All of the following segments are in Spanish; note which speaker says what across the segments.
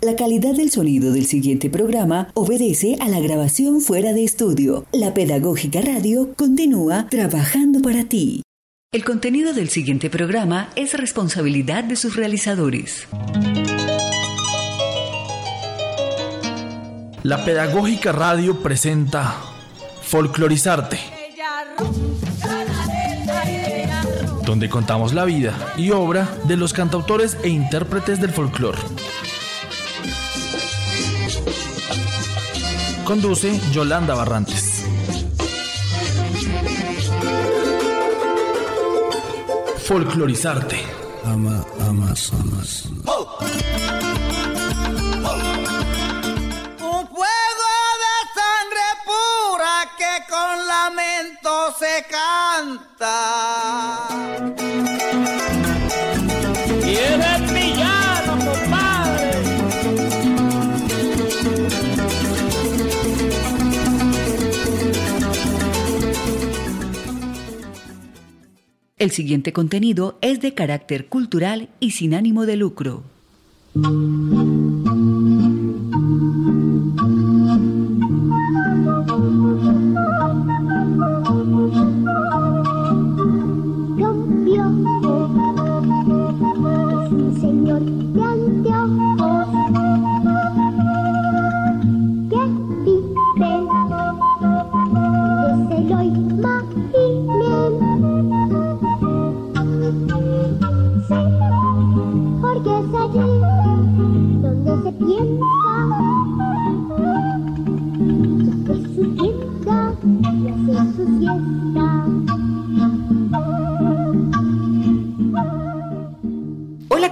Speaker 1: La calidad del sonido del siguiente programa obedece a la grabación fuera de estudio. La Pedagógica Radio continúa trabajando para ti. El contenido del siguiente programa es responsabilidad de sus realizadores.
Speaker 2: La Pedagógica Radio presenta Folclorizarte, donde contamos la vida y obra de los cantautores e intérpretes del folclore. Conduce Yolanda Barrantes. Folclorizarte.
Speaker 3: Ama, amas, amas.
Speaker 4: Un fuego de sangre pura que con lamento se canta. Y
Speaker 1: El siguiente contenido es de carácter cultural y sin ánimo de lucro.
Speaker 5: Donde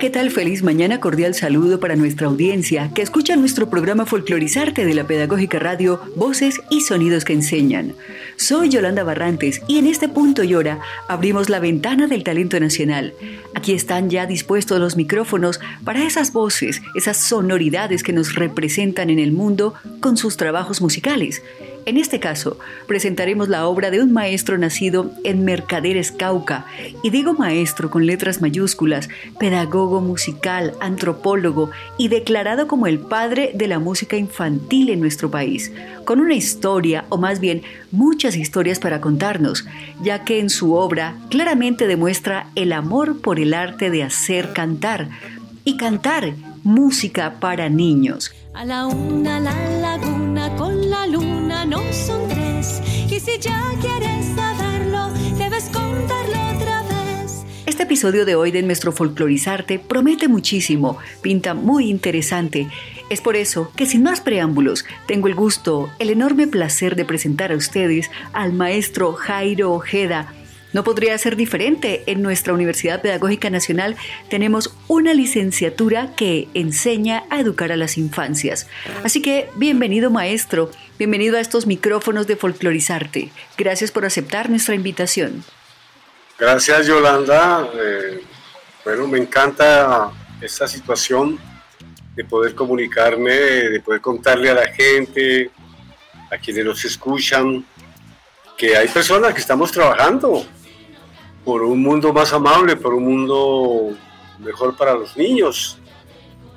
Speaker 1: ¿qué tal? Feliz mañana, cordial saludo para nuestra audiencia que escucha nuestro programa Folclorizarte de la Pedagógica Radio, Voces y Sonidos que Enseñan. Soy Yolanda Barrantes y en este punto y hora abrimos la ventana del talento nacional. Aquí están ya dispuestos los micrófonos para esas voces, esas sonoridades que nos representan en el mundo con sus trabajos musicales. En este caso, presentaremos la obra de un maestro nacido en Mercaderes, Cauca, y digo maestro con letras mayúsculas, pedagogo musical, antropólogo y declarado como el padre de la música infantil en nuestro país, con una historia, o más bien muchas historias para contarnos, ya que en su obra claramente demuestra el amor por el arte de hacer cantar, y cantar música para niños.
Speaker 6: A la una la laguna con la si ya quieres saberlo, debes contarlo otra vez.
Speaker 1: Este episodio de hoy de nuestro Folclorizarte promete muchísimo, pinta muy interesante. Es por eso que sin más preámbulos, tengo el gusto, el enorme placer de presentar a ustedes al maestro Jairo Ojeda. No podría ser diferente. En nuestra Universidad Pedagógica Nacional tenemos una licenciatura que enseña a educar a las infancias. Así que bienvenido maestro, bienvenido a estos micrófonos de Folclorizarte. Gracias por aceptar nuestra invitación.
Speaker 7: Gracias Yolanda. Eh, bueno, me encanta esta situación de poder comunicarme, de poder contarle a la gente, a quienes nos escuchan, que hay personas que estamos trabajando por un mundo más amable, por un mundo mejor para los niños.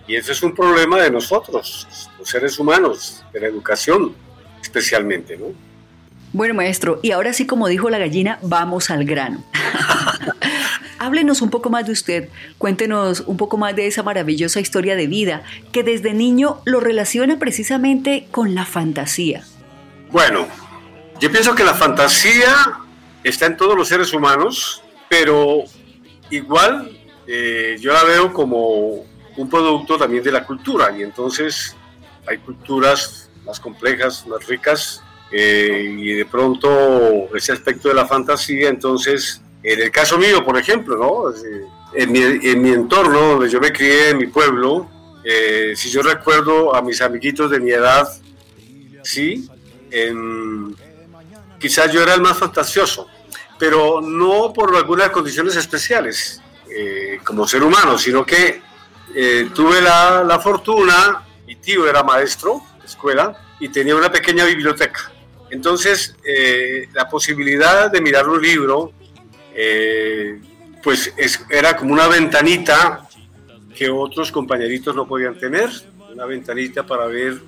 Speaker 7: Y ese es un problema de nosotros, los seres humanos, de la educación especialmente, ¿no?
Speaker 1: Bueno, maestro, y ahora sí, como dijo la gallina, vamos al grano. Háblenos un poco más de usted, cuéntenos un poco más de esa maravillosa historia de vida que desde niño lo relaciona precisamente con la fantasía.
Speaker 7: Bueno, yo pienso que la fantasía está en todos los seres humanos, pero igual eh, yo la veo como un producto también de la cultura y entonces hay culturas más complejas, más ricas eh, y de pronto ese aspecto de la fantasía, entonces en el caso mío, por ejemplo, ¿no? en, mi, en mi entorno donde yo me crié, en mi pueblo, eh, si yo recuerdo a mis amiguitos de mi edad, sí, en, quizás yo era el más fantasioso, pero no por algunas condiciones especiales eh, como ser humano, sino que eh, tuve la, la, fortuna, mi tío era maestro de escuela y tenía una pequeña biblioteca. Entonces, eh, la posibilidad de mirar un libro, pues es, era como una ventanita que otros compañeritos no podían tener. una ventanita para ver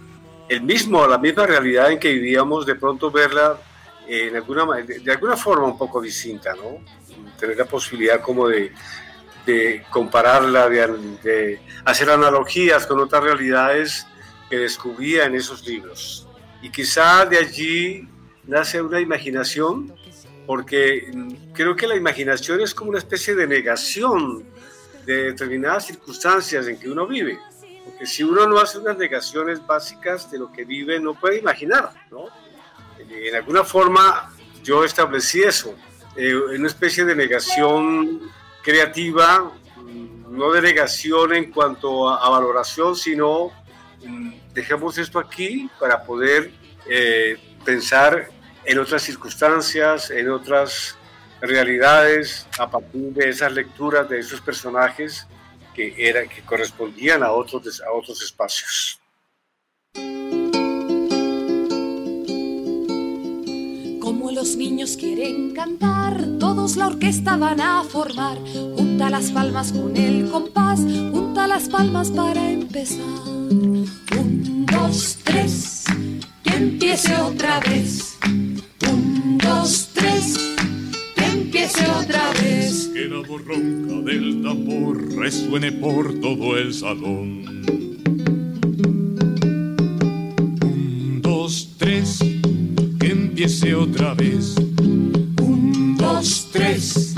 Speaker 7: el mismo, la misma realidad en que vivíamos, de pronto verla en alguna, de alguna forma un poco distinta, ¿no? Tener la posibilidad como de, de compararla, de, de, hacer analogías con otras realidades que descubría en esos libros. Y quizá de allí nace una imaginación, porque creo que la imaginación es como una especie de negación de determinadas circunstancias en que uno vive. Porque si uno no hace unas negaciones básicas de lo que vive, no puede imaginar, ¿no? En alguna forma yo establecí eso, eh, una especie de negación creativa, mm, no de negación en cuanto a, valoración, sino mm, dejemos esto aquí para poder eh, pensar en otras circunstancias, en otras realidades, a partir de esas lecturas de esos personajes que, eran, que correspondían a otros, a otros espacios.
Speaker 6: Los niños quieren cantar, todos la orquesta van a formar. Junta las palmas con el compás, junta las palmas para empezar. Un, dos, tres, que empiece otra vez. Un, dos, tres, que empiece otra vez.
Speaker 8: Que la voz ronca del tambor resuene por todo el salón. Empiece otra vez. Un, dos, tres,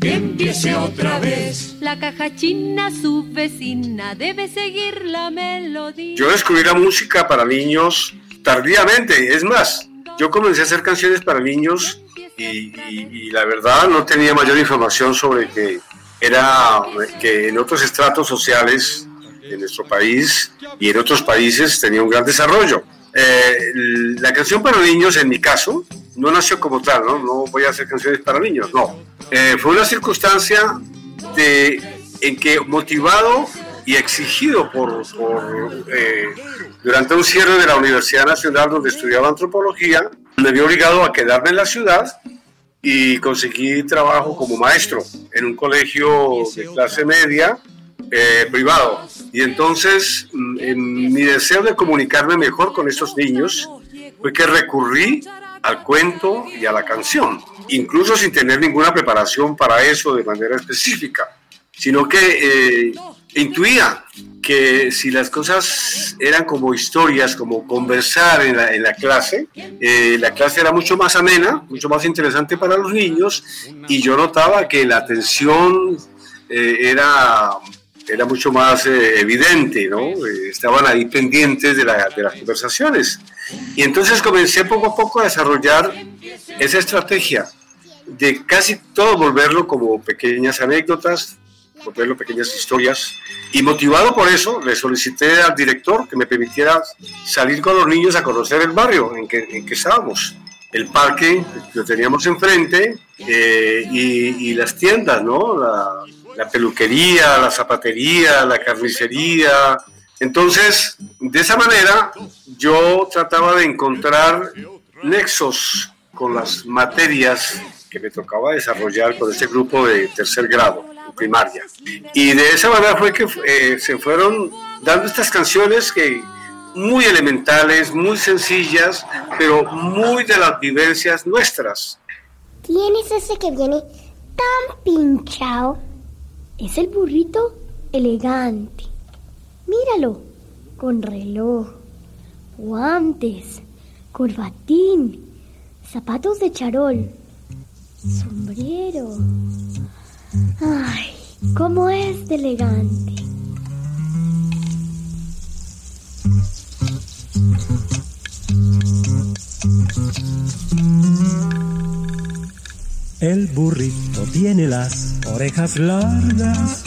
Speaker 8: que empiece otra vez.
Speaker 6: La caja china, su vecina, debe seguir la melodía.
Speaker 7: Yo descubrí la música para niños tardíamente, es más, yo comencé a hacer canciones para niños y, y, y, la verdad no tenía mayor información sobre que era que en otros estratos sociales de nuestro país y en otros países tenía un gran desarrollo. Eh, la canción para niños, en mi caso, no nació como tal, ¿no? No voy a hacer canciones para niños, no. Eh, fue una circunstancia de, en que motivado y exigido por, por eh, durante un cierre de la Universidad Nacional donde estudiaba antropología, me vi obligado a quedarme en la ciudad y conseguí trabajo como maestro en un colegio de clase media eh, privado. Y entonces en mi deseo de comunicarme mejor con estos niños fue que recurrí al cuento y a la canción, incluso sin tener ninguna preparación para eso de manera específica, sino que eh, intuía que si las cosas eran como historias, como conversar en la, en la clase, eh, la clase era mucho más amena, mucho más interesante para los niños y yo notaba que la atención eh, era, era mucho más eh, evidente, ¿no? Eh, estaban ahí pendientes de, la, de las conversaciones. Y entonces comencé poco a poco a desarrollar esa estrategia de casi todo volverlo como pequeñas anécdotas, volverlo pequeñas historias. Y motivado por eso, le solicité al director que me permitiera salir con los niños a conocer el barrio en que, en que estábamos. El parque lo teníamos enfrente eh, y, y, las tiendas, ¿no? La, la, peluquería, la zapatería, la carnicería. Entonces, de esa manera, yo trataba de encontrar nexos con las materias que me tocaba desarrollar con este grupo de tercer grado primaria. Y de esa manera fue que eh, se fueron dando estas canciones que muy elementales, muy sencillas, pero muy de las vivencias nuestras.
Speaker 5: ¿Quién es ese que viene tan pinchado? Es el burrito elegante. Míralo, con reloj, guantes, corbatín, zapatos de charol, sombrero. Ay, cómo es de elegante.
Speaker 9: El burrito tiene las orejas largas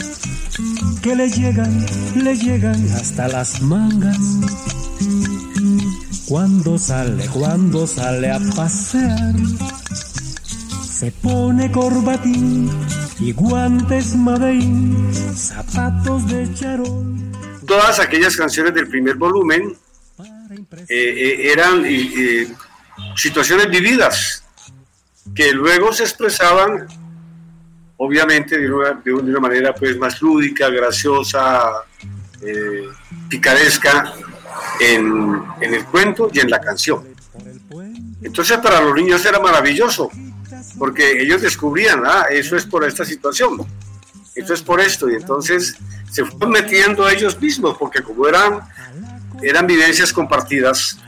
Speaker 9: que le llegan, le llegan hasta las mangas. Cuando sale, cuando sale a pasear, se pone corbatín y guantes madeín, zapatos de charol.
Speaker 7: Todas aquellas canciones del primer volumen eh, eh, eran eh, situaciones vividas que luego se expresaban obviamente de una, de una manera pues más lúdica, graciosa,
Speaker 10: eh, picaresca en, en el cuento y en la canción. Entonces para los niños era maravilloso, porque ellos descubrían, ah, eso es por esta situación, eso es por esto, y entonces se fueron metiendo ellos mismos, porque como eran, eran vivencias compartidas,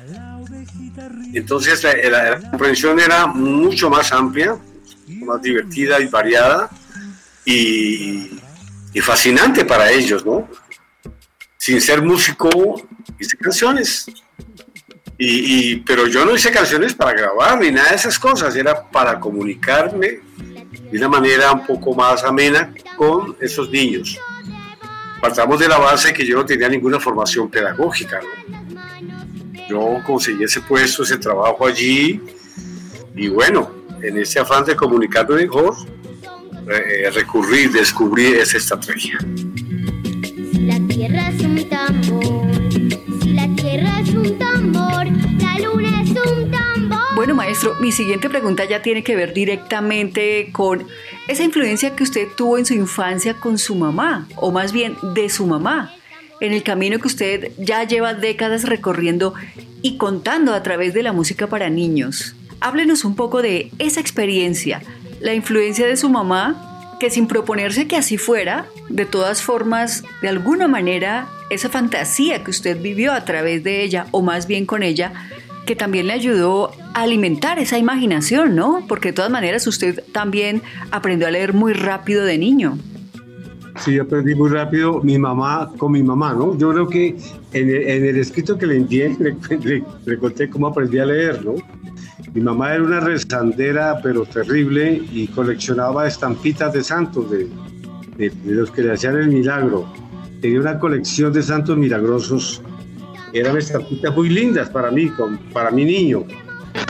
Speaker 10: entonces la, comprensión era mucho más amplia, más divertida y variada, y, y fascinante para ellos, ¿no? Sin ser músico, hice canciones. Y, pero yo no hice canciones para grabar ni nada de esas cosas, era para comunicarme de una manera un poco más amena con esos niños. Partamos de la base que yo no tenía ninguna formación pedagógica. Yo conseguí ese puesto, ese trabajo allí, y bueno, en ese afán de comunicarme mejor, eh, recurrí, descubrí esa estrategia.
Speaker 11: La tierra es un tambor, si la tierra es un tambor, la luna es un tambor.
Speaker 1: Bueno, maestro, mi siguiente pregunta ya tiene que ver directamente con esa influencia que usted tuvo en su infancia con su mamá, o más bien de su mamá, en el camino que usted ya lleva décadas recorriendo y contando a través de la música para niños. Háblenos un poco de esa experiencia, la influencia de su mamá que sin proponerse que así fuera, de todas formas, de alguna manera, esa fantasía que usted vivió a través de ella, o más bien con ella, que también le ayudó a alimentar esa imaginación, ¿no? Porque de todas maneras usted también aprendió a leer muy rápido de niño.
Speaker 7: Sí, aprendí muy rápido mi mamá con mi mamá, ¿no? Yo creo que en el, escrito que le envié le, le conté cómo aprendí a leer, ¿no? Mi mamá era una rezandera, pero terrible, y coleccionaba estampitas de santos, de, los que le hacían el milagro. Tenía una colección de santos milagrosos. Eran estampitas muy lindas para mí, para mi niño.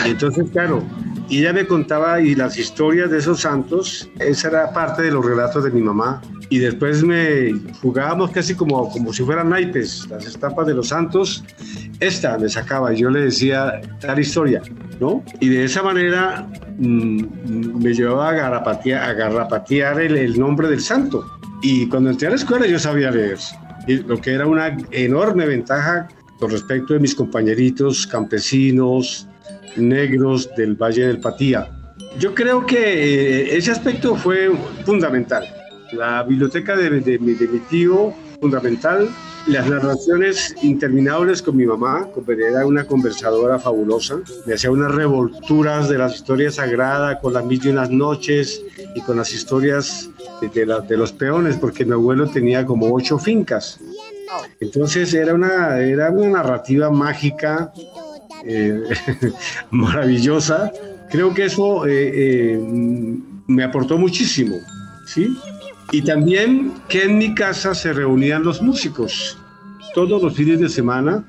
Speaker 7: Y entonces, claro, ella me contaba y las historias de esos santos, esa era parte de los relatos de mi mamá. Y después me jugábamos casi como, como si fueran naipes, las estampas de los santos. Esta me sacaba y yo le decía tal historia, ¿no? Y de esa manera mm, me llevaba a garrapatear, el, el, nombre del santo. Y cuando entré a la escuela yo sabía leer, lo que era una enorme ventaja con respecto de mis compañeritos campesinos, negros del Valle del Patía. Yo creo que eh, ese aspecto fue fundamental. La biblioteca de, de, mi tío, fundamental. Las narraciones interminables con mi mamá, era una conversadora fabulosa. Me hacía unas revolturas de las historias sagradas con las mil y unas noches y con las historias de, de los peones, porque mi abuelo tenía como ocho fincas. Entonces era una, era una narrativa mágica eh, maravillosa. Creo que eso eh, eh, me aportó muchísimo, ¿sí? Y también que en mi casa se reunían los músicos. Todos los fines de semana,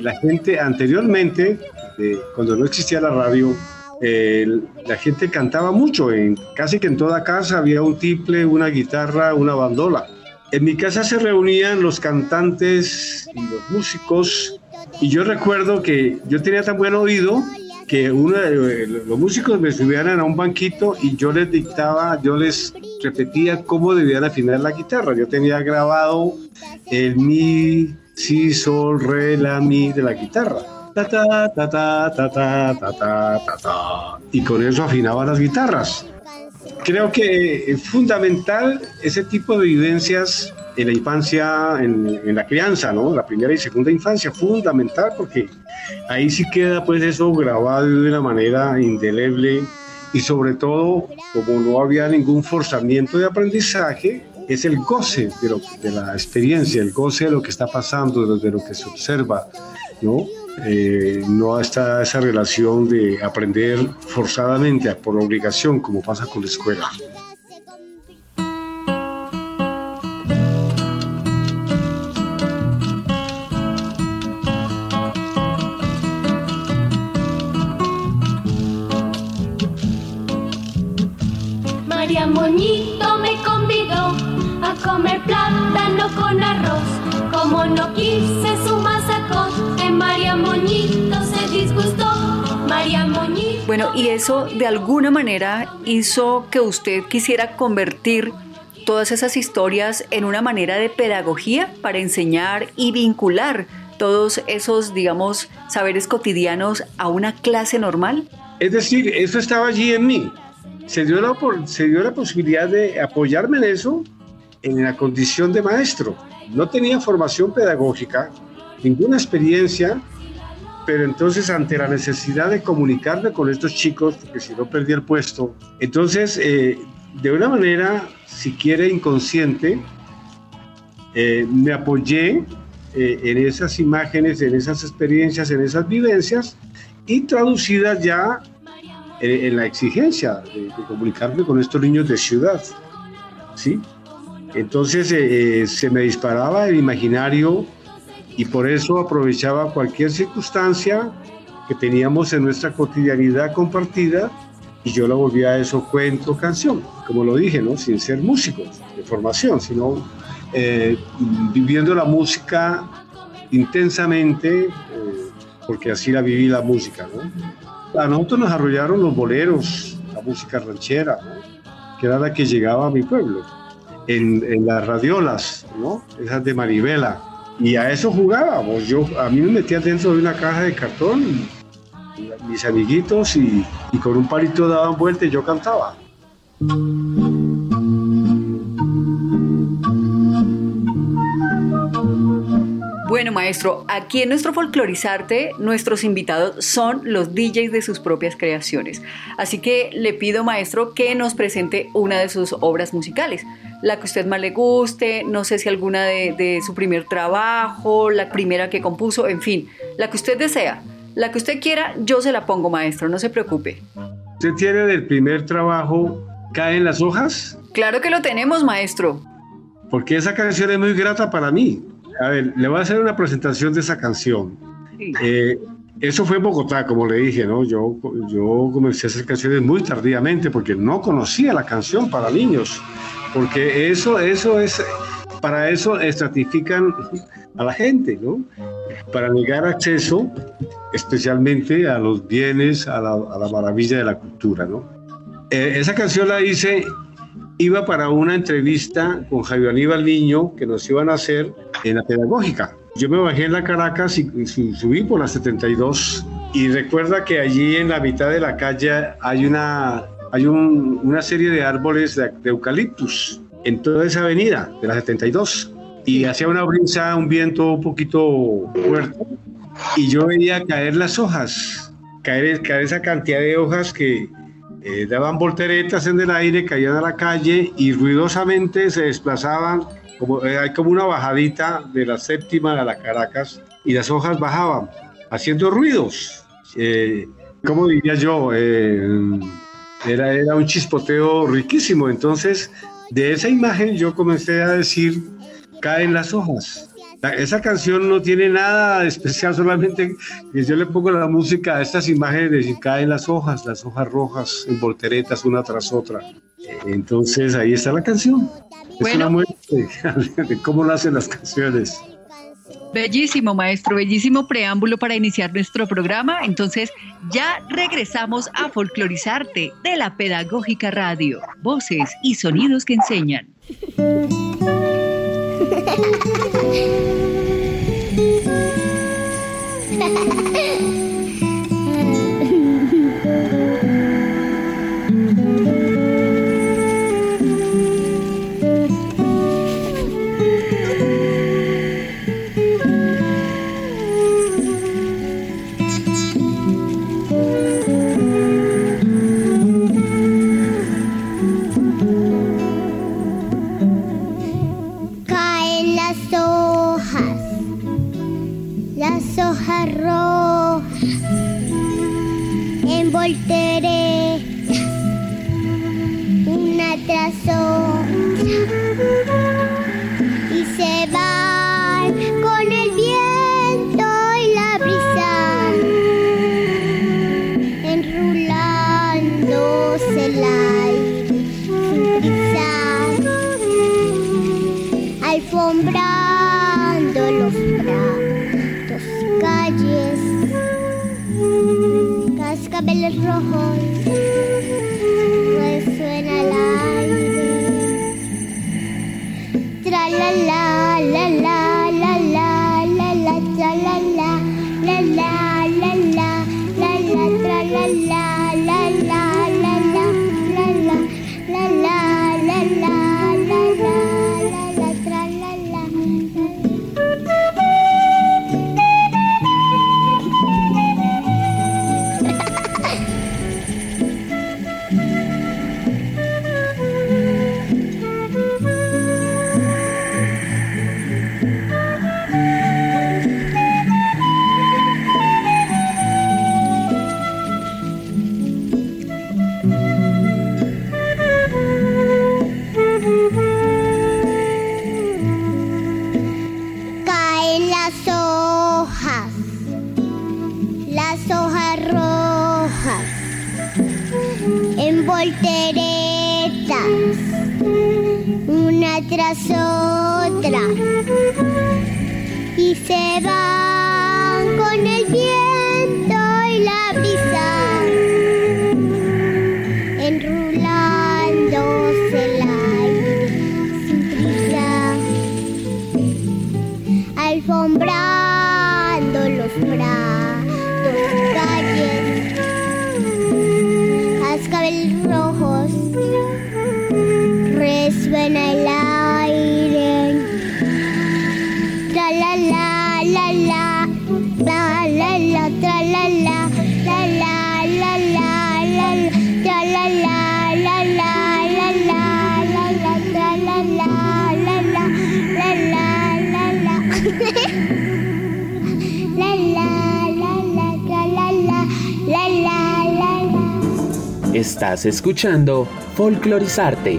Speaker 7: la gente anteriormente, cuando no existía la radio, la gente cantaba mucho. Casi que en toda casa había un tiple, una guitarra, una bandola. En mi casa se reunían los cantantes y los músicos y yo recuerdo que yo tenía tan buen oído que uno de los músicos me subían a un banquito y yo les dictaba, yo les repetía cómo debían afinar la guitarra. Yo tenía grabado el mi, si, sol, re, la, mi de la guitarra. Ta, ta, ta, ta, ta, ta, ta, ta, ta, Y con eso afinaba las guitarras. Creo que es fundamental ese tipo de vivencias en la infancia, en, la crianza, ¿no? La primera y segunda infancia, fundamental porque ahí sí queda pues eso grabado de una manera indeleble y sobre todo, como no había ningún forzamiento de aprendizaje, es el goce de, lo, de la experiencia, el goce de lo que está pasando, de lo que se observa, ¿no? Eh, no está esa relación de aprender forzadamente por obligación como pasa con la escuela.
Speaker 11: Moñito me convidó a comer plátano con arroz. Como no quise su masacón, de María Moñito se disgustó. María
Speaker 1: Bueno, y eso de alguna manera hizo que usted quisiera convertir todas esas historias en una manera de pedagogía para enseñar y vincular todos esos, digamos, saberes cotidianos a una clase normal?
Speaker 7: Es decir, eso estaba allí en mí. Se dio la, se dio la posibilidad de apoyarme en eso en la condición de maestro. No tenía formación pedagógica, ninguna experiencia, pero entonces ante la necesidad de comunicarme con estos chicos, porque si no perdí el puesto, entonces eh, de una manera, si quiere, inconsciente, eh, me apoyé eh, en esas imágenes, en esas experiencias, en esas vivencias y traducidas ya en la exigencia de, comunicarme con estos niños de ciudad. ¿sí? Entonces eh, se me disparaba el imaginario y por eso aprovechaba cualquier circunstancia que teníamos en nuestra cotidianidad compartida y yo la volvía a eso cuento, canción, como lo dije, ¿no? sin ser músico de formación, sino eh, viviendo la música intensamente, eh, porque así la viví la música. ¿no? A nosotros nos arrollaron los boleros, la música ranchera, que era la que llegaba a mi pueblo en, las radiolas, ¿no? Esas de Maribela. Y a eso jugábamos. Yo, a mí me metía dentro de una caja de cartón, mis amiguitos, y, y con un palito daban vuelta y yo cantaba.
Speaker 1: Bueno, maestro, aquí en nuestro folclorizarte, nuestros invitados son los DJs de sus propias creaciones. Así que le pido, maestro, que nos presente una de sus obras musicales. La que usted más le guste, no sé si alguna de, de su primer trabajo, la primera que compuso, en fin, la que usted desea. La que usted quiera, yo se la pongo, maestro, no se preocupe.
Speaker 7: ¿Usted tiene del primer trabajo Caen las hojas?
Speaker 1: Claro que lo tenemos, maestro.
Speaker 7: Porque esa canción es muy grata para mí. A ver, le voy a hacer una presentación de esa canción. Eh, eso fue en Bogotá, como le dije, ¿no? Yo, yo comencé a hacer canciones muy tardíamente porque no conocía la canción para niños. Porque eso, eso es, para eso estratifican a la gente, ¿no? Para negar acceso, especialmente a los bienes, a la, a la maravilla de la cultura, ¿no? Eh, esa canción la hice iba para una entrevista con Javier Aníbal Niño que nos iban a hacer en la pedagógica. Yo me bajé en la Caracas y, subí por la 72 y recuerda que allí en la mitad de la calle hay una, hay una serie de árboles de, eucaliptus en toda esa avenida de la 72 y hacía una brisa, un viento un poquito fuerte. Y yo veía caer las hojas, caer, caer esa cantidad de hojas que, eh, daban volteretas en el aire, caían a la calle y ruidosamente se desplazaban, como, eh, hay como una bajadita de la séptima a la Caracas y las hojas bajaban, haciendo ruidos. Eh, como diría yo? era, era un chispoteo riquísimo. Entonces, de esa imagen yo comencé a decir, caen las hojas esa canción no tiene nada de especial, solamente que yo le pongo la música a estas imágenes de caen las hojas, las hojas rojas en volteretas una tras otra. Entonces ahí está la canción. Es una muestra de cómo nacen las canciones.
Speaker 1: Bellísimo, maestro, bellísimo preámbulo para iniciar nuestro programa. Entonces, ya regresamos a folclorizarte de la Pedagógica Radio. Voces y sonidos que enseñan.
Speaker 5: Ha ha ha! Una tras otra, y se van
Speaker 12: Estás escuchando Folclorizarte.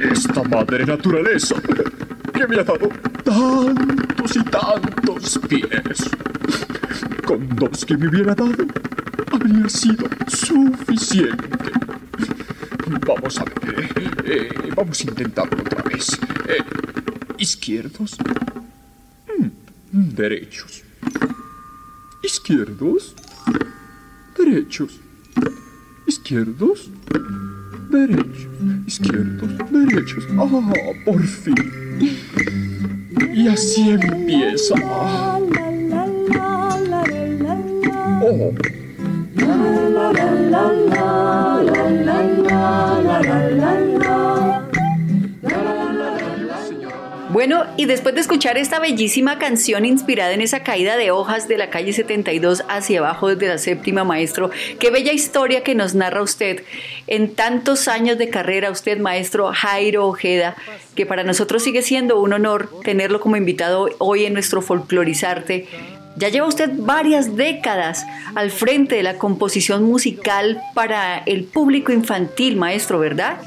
Speaker 13: Esta madre naturaleza que me ha dado tantos y tantos pies. Con dos que me hubiera dado habría sido suficiente. Vamos a ver, eh, eh, vamos a intentarlo otra vez. Eh, izquierdos, derechos. Izquierdos, derechos. Izquierdos, derechos. Izquierdos, derechos. Ah, por fin.
Speaker 1: Bueno, y después de escuchar esta bellísima canción inspirada en esa caída de hojas de la calle 72 hacia abajo desde la séptima, maestro, qué bella historia que nos narra usted en tantos años de carrera, usted, maestro Jairo Ojeda, que para nosotros sigue siendo un honor tenerlo como invitado hoy en nuestro Folclorizarte. Ya lleva usted varias décadas al frente de la composición musical para el público infantil, maestro, ¿verdad?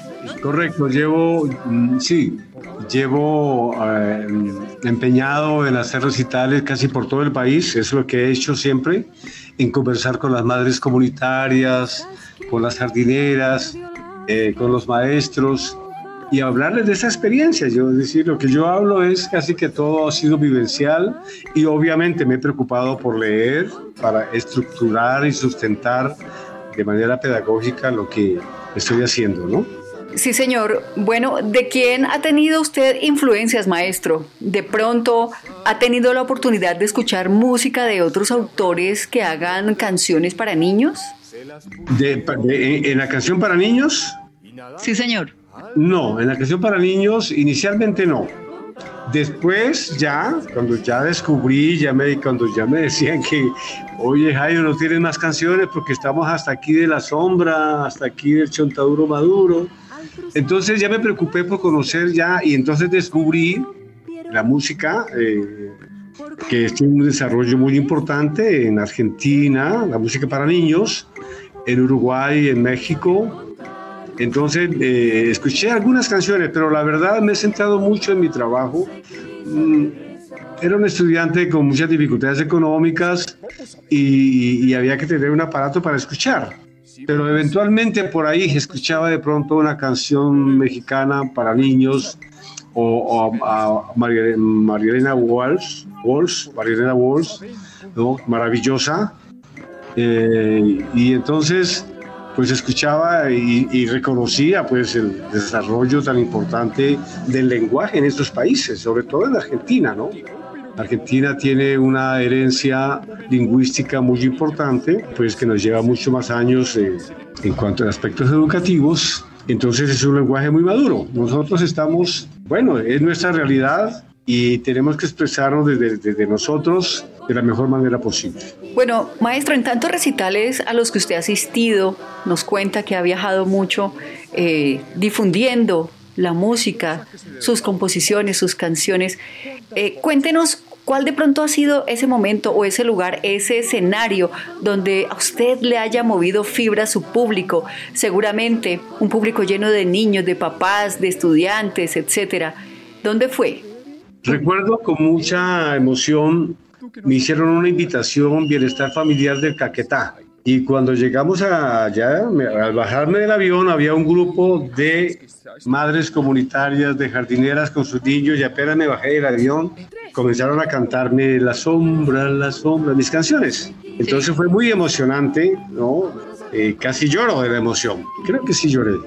Speaker 7: Correcto, llevo, mm, sí, llevo eh, empeñado en hacer recitales casi por todo el país, es lo que he hecho siempre, en conversar con las madres comunitarias, con las jardineras, eh, con los maestros y hablarles de esa experiencia. Yo, es decir, lo que yo hablo es casi que todo ha sido vivencial y obviamente me he preocupado por leer para estructurar y sustentar de manera pedagógica lo que estoy haciendo, ¿no?
Speaker 1: Sí, señor. Bueno, ¿de quién ha tenido usted influencias, maestro? ¿De pronto ha tenido la oportunidad de escuchar música de otros autores que hagan canciones para niños?
Speaker 7: De- de- ¿En la canción para niños?
Speaker 1: Sí, señor.
Speaker 7: No, en la canción para niños inicialmente no. Después ya, cuando ya descubrí, ya me, cuando ya me decían que, oye Jairo, no tienes más canciones porque estamos hasta aquí de la sombra, hasta aquí del chontaduro maduro. Entonces ya me preocupé por conocer ya y entonces descubrí la música, eh, que es un desarrollo muy importante en Argentina, la música para niños, en Uruguay, en México, entonces, eh, escuché algunas canciones, pero la verdad me he centrado mucho en mi trabajo. Mm, Era un estudiante con muchas dificultades económicas y, y había que tener un aparato para escuchar. Pero eventualmente por ahí escuchaba de pronto una canción mexicana para niños o, o a, a María, María Elena Walsh, Walsh, María Elena Walsh, ¿no? maravillosa. Eh, y entonces pues escuchaba y, y reconocía pues el desarrollo tan importante del lenguaje en estos países, sobre todo en Argentina, ¿no? Argentina tiene una herencia lingüística muy importante, pues que nos lleva mucho más años eh, en cuanto a aspectos educativos. Entonces es un lenguaje muy maduro. Nosotros estamos, bueno, es nuestra realidad y tenemos que expresarnos desde, nosotros de la mejor manera posible.
Speaker 1: Bueno, maestro, en tantos recitales a los que usted ha asistido, nos cuenta que ha viajado mucho eh, difundiendo la música, sus composiciones, sus canciones. Eh, cuéntenos cuál de pronto ha sido ese momento o ese lugar, ese escenario donde a usted le haya movido fibra a su público, seguramente un público lleno de niños, de papás, de estudiantes, etcétera. ¿Dónde fue?
Speaker 7: Recuerdo con mucha emoción, me hicieron una invitación Bienestar Familiar del Caquetá. Y cuando llegamos allá, al bajarme del avión, había un grupo de madres comunitarias, de jardineras con sus niños, y apenas me bajé del avión, comenzaron a cantarme La sombra, la sombra, mis canciones. Entonces fue muy emocionante, ¿no? Eh, casi lloro de la emoción. Creo que sí lloré.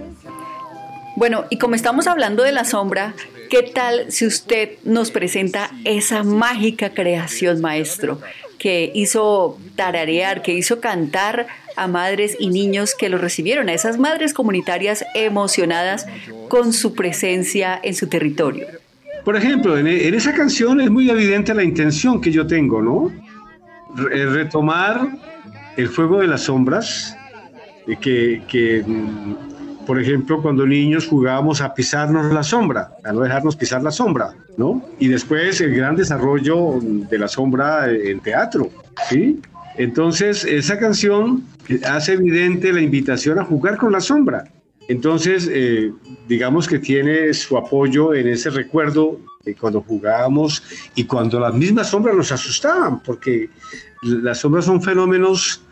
Speaker 1: Bueno, y como estamos hablando de la sombra, ¿qué tal si usted nos presenta esa mágica creación, maestro, que hizo tararear, que hizo cantar a madres y niños que lo recibieron, a esas madres comunitarias emocionadas con su presencia en su territorio?
Speaker 7: Por ejemplo, en, esa canción es muy evidente la intención que yo tengo, ¿no? retomar el fuego de las sombras, que, que por ejemplo, cuando niños jugábamos a pisarnos la sombra, a no dejarnos pisar la sombra, ¿no? Y después el gran desarrollo de la sombra en teatro, ¿sí? Entonces, esa canción hace evidente la invitación a jugar con la sombra. Entonces, eh, digamos que tiene su apoyo en ese recuerdo de cuando jugábamos y cuando las mismas sombras nos asustaban, porque las sombras son fenómenos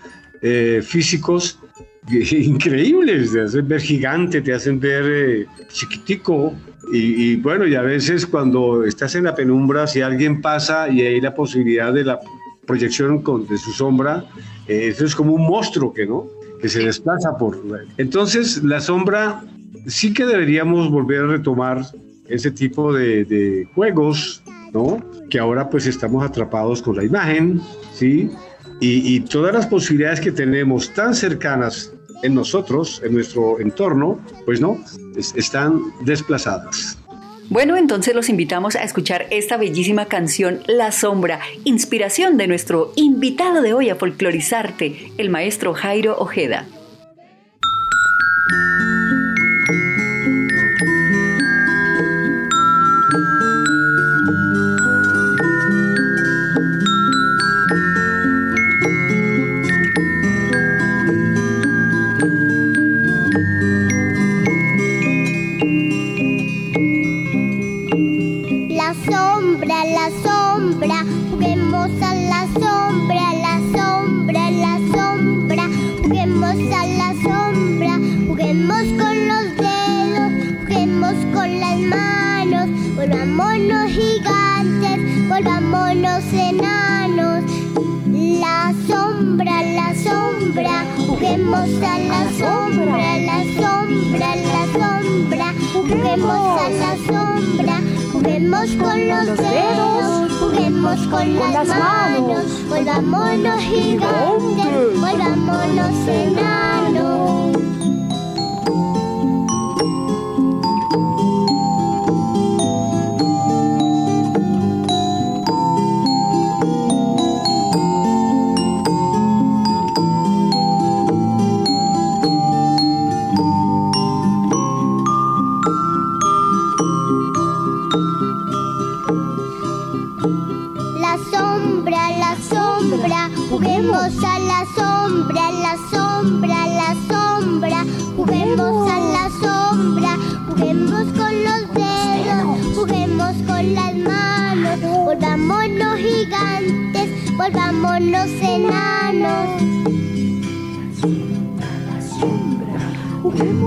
Speaker 7: eh, físicos increíbles, te hacen ver gigante, te hacen ver eh, chiquitico. Y, bueno, y a veces cuando estás en la penumbra, si alguien pasa y hay la posibilidad de la proyección con, de su sombra, eh, eso es como un monstruo que, ¿no? que se desplaza por... Entonces, la sombra sí que deberíamos volver a retomar ese tipo de, de juegos, ¿no? Que ahora pues estamos atrapados con la imagen, ¿sí? Y, todas las posibilidades que tenemos tan cercanas en nosotros, en nuestro entorno, pues no, están desplazadas.
Speaker 1: Bueno, entonces los invitamos a escuchar esta bellísima canción La Sombra, inspiración de nuestro invitado de hoy a folclorizarte, el maestro Jairo Ojeda.
Speaker 5: Juguemos con los dedos, juguemos con las manos, volvámonos gigantes, volvámonos enanos. La sombra, la sombra, juguemos a la sombra, la sombra, la sombra, juguemos a la sombra, juguemos con los dedos, juguemos con las manos, volvámonos gigantes, volvámonos enanos.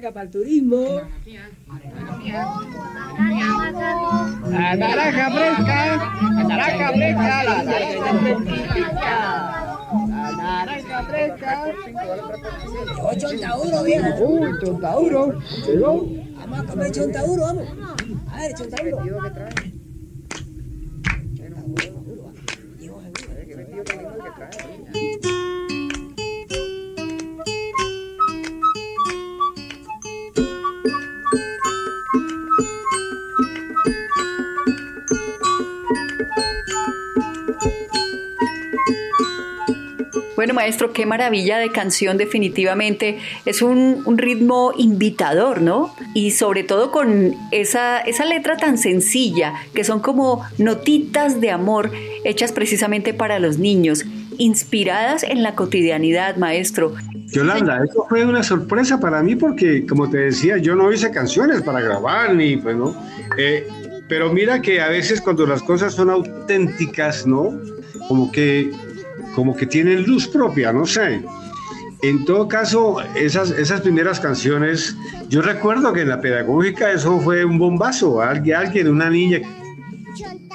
Speaker 14: Chancaca para el turismo. La naranja fresca, la naranja fresca, la naranja La naranja fresca. 80 euros, viejo. Uy, 80 euros. Vamos a comer 80 euros, vamos. A ver, 80
Speaker 1: Bueno, maestro, qué maravilla de canción definitivamente. Es un, un, ritmo invitador, ¿no? Y sobre todo con esa, esa letra tan sencilla, que son como notitas de amor hechas precisamente para los niños, inspiradas en la cotidianidad, maestro.
Speaker 7: Yolanda, eso fue una sorpresa para mí porque, como te decía, yo no hice canciones para grabar ni, pues, ¿no? Eh, pero mira que a veces cuando las cosas son auténticas, ¿no? Como que como que tienen luz propia, no sé. En todo caso, esas, esas primeras canciones, yo recuerdo que en la pedagógica eso fue un bombazo. Alguien, alguien una niña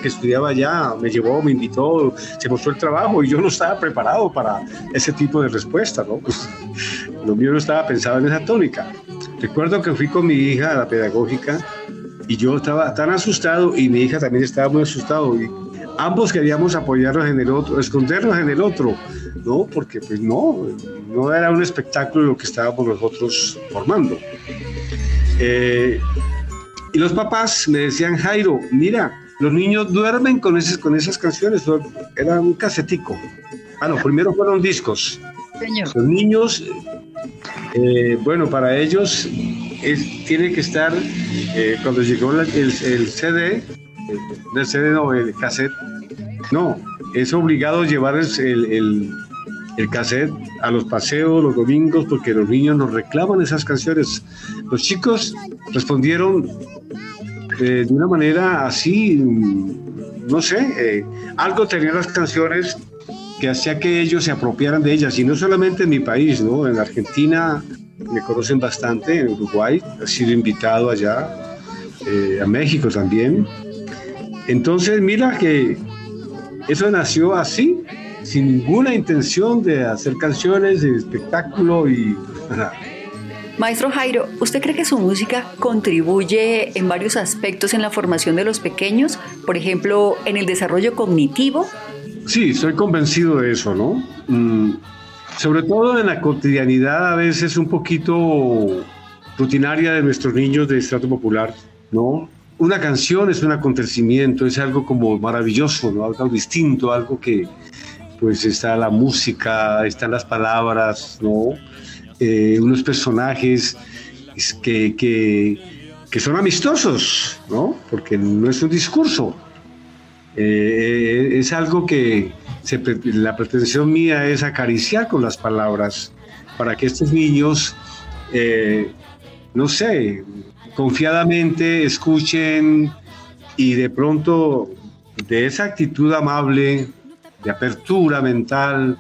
Speaker 7: que estudiaba allá me llevó, me invitó, se mostró el trabajo y yo no estaba preparado para ese tipo de respuesta, ¿no? Lo mío no estaba pensado en esa tónica. Recuerdo que fui con mi hija a la pedagógica y yo estaba tan asustado y mi hija también estaba muy asustado y ambos queríamos apoyarnos en el otro, escondernos en el otro, ¿no? Porque pues no, no era un espectáculo lo que estábamos nosotros formando. Eh, y los papás me decían, Jairo, mira, los niños duermen con esas, con esas canciones, era un casetico. Ah, no, primero fueron discos. Los niños, eh, bueno, para ellos es, tiene que estar, eh, cuando llegó el, el CD, del CD no, el cassette. No, es obligado llevar el, el, el, cassette a los paseos los domingos porque los niños nos reclaman esas canciones. Los chicos respondieron eh, de una manera así, no sé, eh, algo tenían las canciones que hacía que ellos se apropiaran de ellas, y no solamente en mi país, ¿no? En Argentina me conocen bastante, en Uruguay, he sido invitado allá, eh, a México también, entonces, mira que eso nació así, sin ninguna intención de hacer canciones, de espectáculo y...
Speaker 1: Maestro Jairo, ¿usted cree que su música contribuye en varios aspectos en la formación de los pequeños? Por ejemplo, en el desarrollo cognitivo.
Speaker 7: Sí, estoy convencido de eso, ¿no? Mm, sobre todo en la cotidianidad a veces un poquito rutinaria de nuestros niños de estrato popular, ¿no? Una canción es un acontecimiento, es algo como maravilloso, ¿no? algo distinto, algo que pues está la música, están las palabras, ¿no? Eh, unos personajes que, que, que, son amistosos, ¿no? porque no es un discurso, eh, es algo que la pretensión mía es acariciar con las palabras para que estos niños, eh, no sé, confiadamente escuchen y de pronto de esa actitud amable, de apertura mental,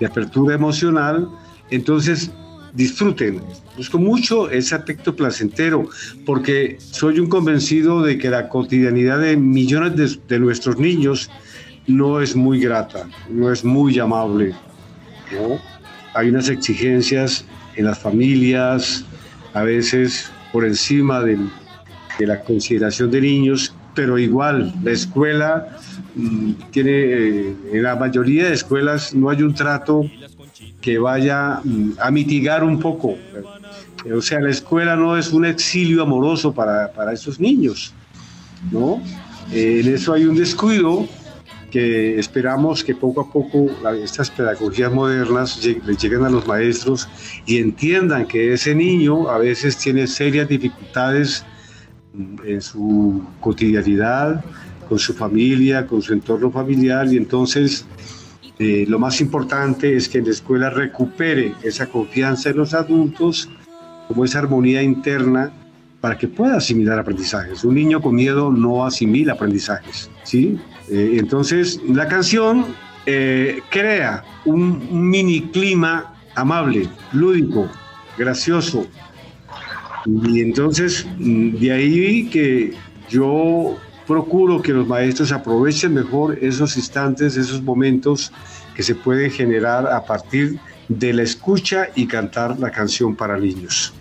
Speaker 7: de apertura emocional, entonces disfruten. Busco mucho ese aspecto placentero, porque soy un convencido de que la cotidianidad de millones de, nuestros niños no es muy grata, no es muy amable. Hay unas exigencias en las familias, a veces por encima de la consideración de niños, pero igual la escuela mm, tiene, eh, en la mayoría de escuelas no hay un trato que vaya mm, a mitigar un poco. O sea, la escuela no es un exilio amoroso para, para esos niños, ¿no? Eh, en eso hay un descuido que esperamos que poco a poco estas pedagogías modernas lleguen a los maestros y entiendan que ese niño a veces tiene serias dificultades en su cotidianidad, con su familia, con su entorno familiar y entonces eh, lo más importante es que la escuela recupere esa confianza en los adultos, como esa armonía interna para que pueda asimilar aprendizajes. Un niño con miedo no asimila aprendizajes, ¿sí? Eh, entonces, la canción eh, crea un, mini clima amable, lúdico, gracioso. Y entonces, mm, de ahí que yo procuro que los maestros aprovechen mejor esos instantes, esos momentos que se pueden generar a partir de la escucha y cantar la canción para niños.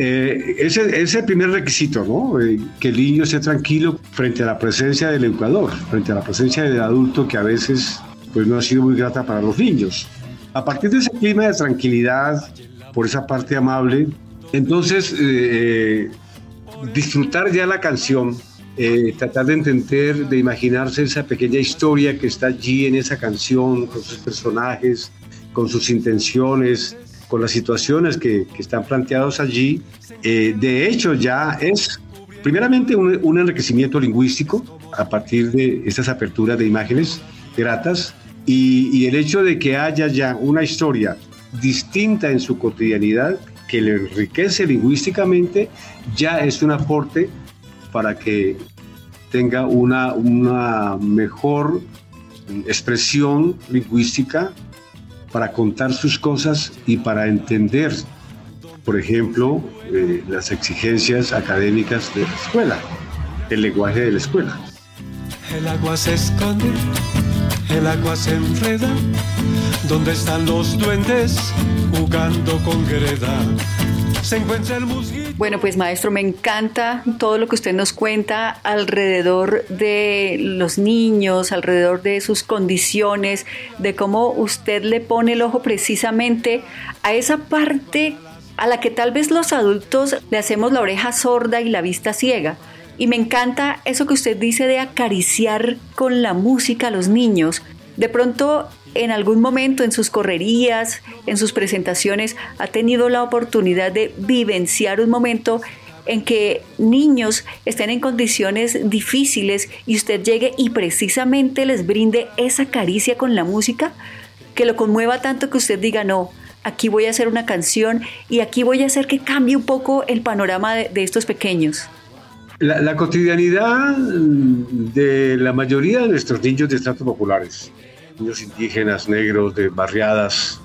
Speaker 7: Eh, ese, es el primer requisito, ¿no? Eh, que el niño esté tranquilo frente a la presencia del educador, frente a la presencia del adulto que a veces pues, no ha sido muy grata para los niños. A partir de ese clima de tranquilidad, por esa parte amable, entonces eh, disfrutar ya la canción, tratar de entender, de imaginarse esa pequeña historia que está allí en esa canción, con sus personajes, con sus intenciones, con las situaciones que, que están planteadas allí. Eh, de hecho, ya es primeramente un, un, enriquecimiento lingüístico a partir de estas aperturas de imágenes gratas y, y el hecho de que haya ya una historia distinta en su cotidianidad que le enriquece lingüísticamente, ya es un aporte para que tenga una, una mejor expresión lingüística para contar sus cosas y para entender, por ejemplo, eh, las exigencias académicas de la escuela, el lenguaje de la escuela.
Speaker 9: El agua se esconde, el agua se enreda, ¿dónde están los duendes jugando con greda? Se encuentra el musguito.
Speaker 1: Bueno, pues maestro, me encanta todo lo que usted nos cuenta alrededor de los niños, alrededor de sus condiciones, de cómo usted le pone el ojo precisamente a esa parte a la que tal vez los adultos le hacemos la oreja sorda y la vista ciega. Y me encanta eso que usted dice de acariciar con la música a los niños. De pronto en algún momento en sus correrías, en sus presentaciones, ha tenido la oportunidad de vivenciar un momento en que niños estén en condiciones difíciles y usted llegue y precisamente les brinde esa caricia con la música, que lo conmueva tanto que usted diga, no, aquí voy a hacer una canción y aquí voy a hacer que cambie un poco el panorama de, estos pequeños.
Speaker 7: La, la, cotidianidad de la mayoría de nuestros niños de estratos populares niños indígenas, negros, de barriadas.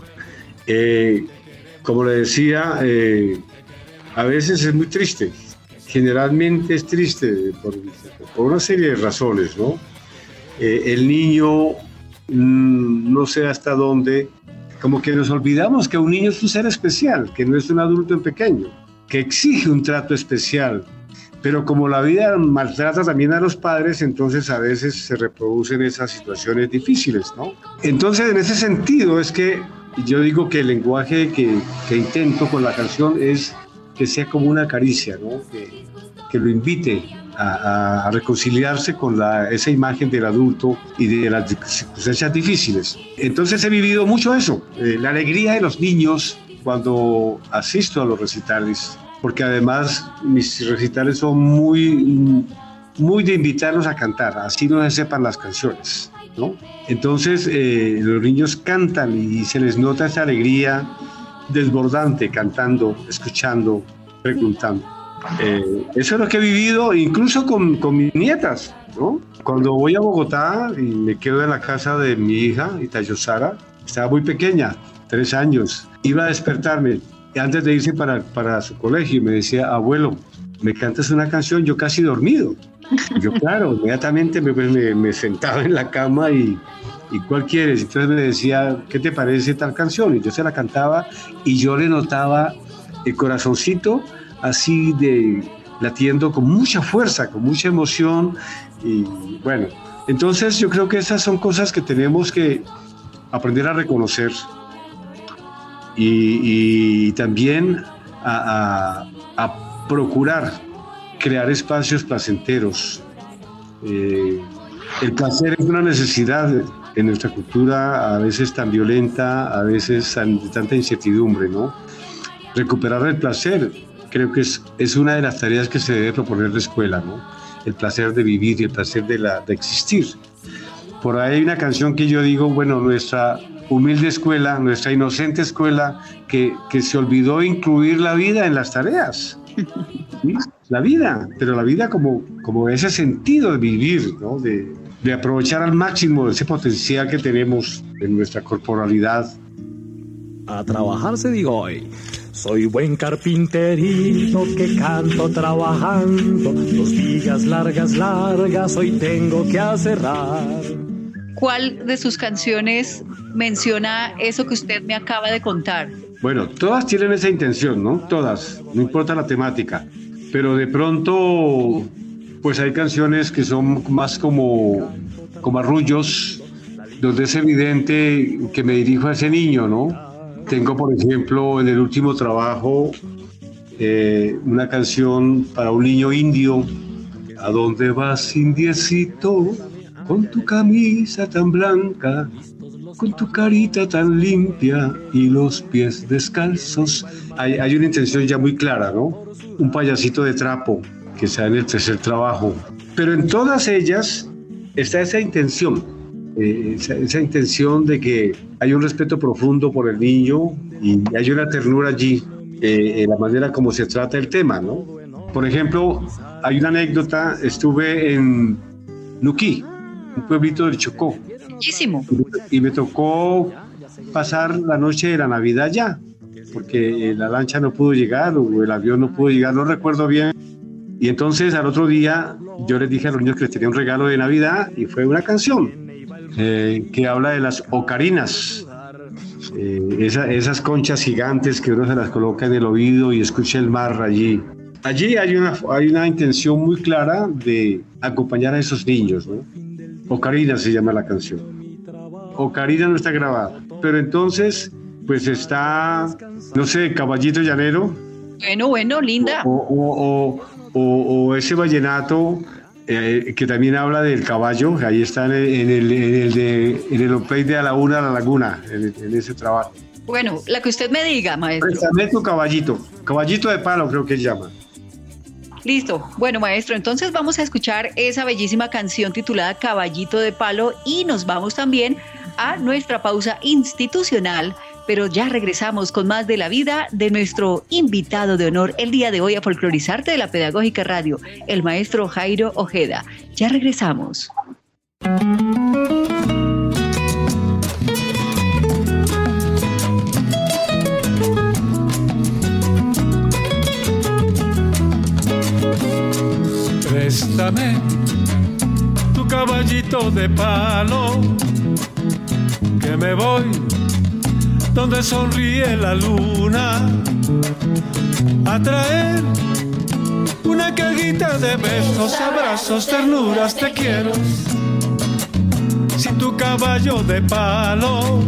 Speaker 7: Eh, como le decía, eh, a veces es muy triste. Generalmente es triste por, una serie de razones, ¿no? Eh, el niño mmm, no sé hasta dónde, como que nos olvidamos que un niño es un ser especial, que no es un adulto en pequeño, que exige un trato especial, pero como la vida maltrata también a los padres, entonces a veces se reproducen esas situaciones difíciles, ¿no? Entonces, en ese sentido es que yo digo que el lenguaje que, que intento con la canción es que sea como una caricia, ¿no? Que, que lo invite a, a, reconciliarse con la, esa imagen del adulto y de las circunstancias difíciles. Entonces he vivido mucho eso, eh, la alegría de los niños cuando asisto a los recitales, porque además mis recitales son muy, muy de invitarlos a cantar, así no se sepan las canciones. ¿no? Entonces eh, los niños cantan y se les nota esa alegría desbordante cantando, escuchando, preguntando. Eh, eso es lo que he vivido incluso con, con mis nietas. ¿no? Cuando voy a Bogotá y me quedo en la casa de mi hija, Itayo Sara, estaba muy pequeña, tres años, iba a despertarme, antes de irse para, para su colegio me decía, abuelo, ¿me cantas una canción? Yo casi dormido. Yo, claro, inmediatamente me, me, me sentaba en la cama y, ¿y cuál quieres? Entonces me decía, ¿qué te parece tal canción? Y yo se la cantaba y yo le notaba el corazoncito así de latiendo con mucha fuerza, con mucha emoción y bueno, entonces yo creo que esas son cosas que tenemos que aprender a reconocer y, y también a, a, a, procurar crear espacios placenteros. Eh, el placer es una necesidad en nuestra cultura a veces tan violenta, a veces tan, de tanta incertidumbre, ¿no? Recuperar el placer creo que es, es una de las tareas que se debe proponer la escuela, ¿no? El placer de vivir y el placer de, la, de existir. Por ahí hay una canción que yo digo, bueno, nuestra humilde escuela, nuestra inocente escuela, que, que se olvidó incluir la vida en las tareas. ¿Sí? La vida, pero la vida como, como ese sentido de vivir, ¿no? de, de aprovechar al máximo ese potencial que tenemos en nuestra corporalidad.
Speaker 15: A trabajar se digo hoy. Soy buen carpinterito que canto trabajando. Dos vigas largas, largas, hoy tengo que aserrar.
Speaker 1: ¿Cuál de sus canciones menciona eso que usted me acaba de contar?
Speaker 7: Bueno, todas tienen esa intención, ¿no? Todas, no importa la temática. Pero de pronto, pues hay canciones que son más como, como arrullos, donde es evidente que me dirijo a ese niño, ¿no? Tengo, por ejemplo, en el último trabajo, eh, una canción para un niño indio. ¿A dónde vas, indiecito? Con tu camisa tan blanca. con tu carita tan limpia y los pies descalzos. Hay, una intención ya muy clara, ¿no? Un payasito de trapo que sea en el tercer trabajo. Pero en todas ellas está esa intención, eh, esa, esa intención de que hay un respeto profundo por el niño y hay una ternura allí eh, en la manera como se trata el tema, ¿no? Por ejemplo, hay una anécdota, estuve en Nuquí, un pueblito del Chocó,
Speaker 1: Muchísimo.
Speaker 7: y me tocó pasar la noche de la Navidad ya, porque eh, la lancha no pudo llegar o el avión no pudo llegar, no recuerdo bien. Y entonces al otro día yo les dije a los niños que les tenía un regalo de Navidad y fue una canción eh, que habla de las ocarinas, eh, esa- esas conchas gigantes que uno se las coloca en el oído y escucha el mar allí. Allí hay una, hay una intención muy clara de acompañar a esos niños, ¿no? Ocarina se llama la canción. Ocarina no está grabada, pero entonces, pues está, no sé, Caballito Llanero,
Speaker 1: Bueno, bueno, linda.
Speaker 7: o, o- o- o- o ese vallenato eh, que también habla del caballo, ahí está en el, en el, en el, de, en el play de a la una a la laguna, en, en ese trabajo.
Speaker 1: Bueno, la que usted me diga, maestro.
Speaker 7: Préstame tu caballito, caballito de palo creo que se llama.
Speaker 1: Listo. Bueno, maestro, entonces vamos a escuchar esa bellísima canción titulada Caballito de Palo y nos vamos también a nuestra pausa institucional, pero ya regresamos con más de la vida de nuestro invitado de honor el día de hoy a folclorizarte de la Pedagógica Radio, el maestro Jairo Ojeda. Ya regresamos.
Speaker 9: Préstame tu caballito de palo, que me voy donde sonríe la luna a traer una cajita de besos, abrazos, ternuras, te quiero. Sin tu caballo de palo,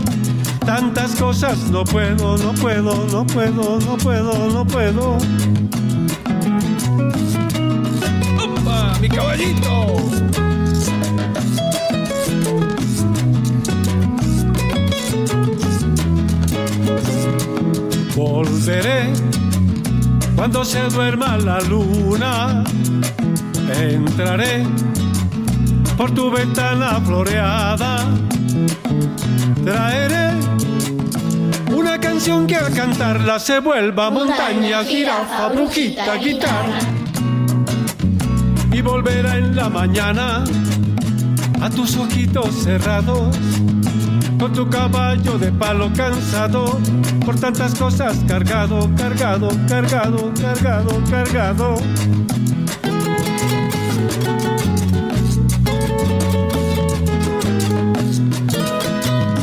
Speaker 9: tantas cosas no puedo, no puedo, no puedo, no puedo, no puedo. ¡Mi caballito! Volveré cuando se duerma la luna. Entraré por tu ventana floreada. Traeré una canción que al cantarla se vuelva montaña, jirafa, brujita, guitarra volverá en la mañana a tus ojitos cerrados con tu caballo de palo cansado por tantas cosas cargado, cargado, cargado, cargado, cargado.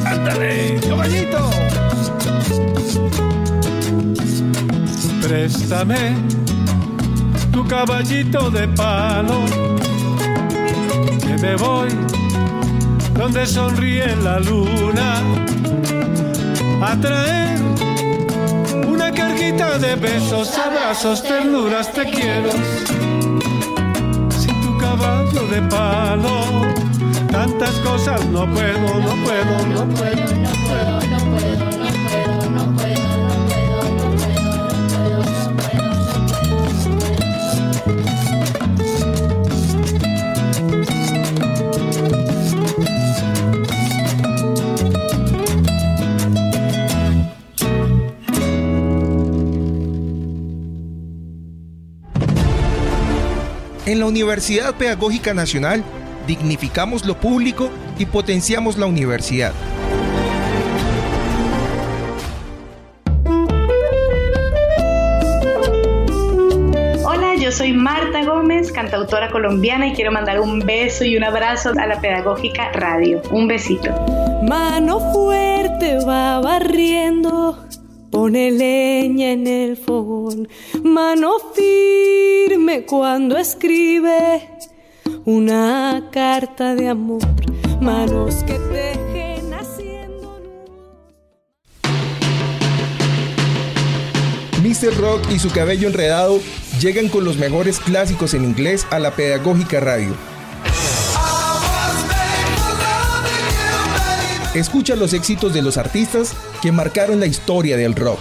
Speaker 9: ¡Ándale, caballito! Préstame caballito de palo, que me voy donde sonríe la luna a traer una carguita de besos, abrazos, ternuras, te quiero. Sin tu caballo de palo, tantas cosas no puedo, no puedo, no puedo, no puedo,
Speaker 16: En la Universidad Pedagógica Nacional dignificamos lo público y potenciamos la universidad.
Speaker 17: Hola, yo soy Marta Gómez, cantautora colombiana y quiero mandar un beso y un abrazo a la Pedagógica Radio. Un besito.
Speaker 18: Mano fuerte va barriendo, pone leña en el fogón. Mano firme cuando escribe una carta de amor. Manos que tejen haciendo.
Speaker 16: Mr. Rock y su cabello enredado llegan con los mejores clásicos en inglés a la Pedagógica Radio. Escucha los éxitos de los artistas que marcaron la historia del rock.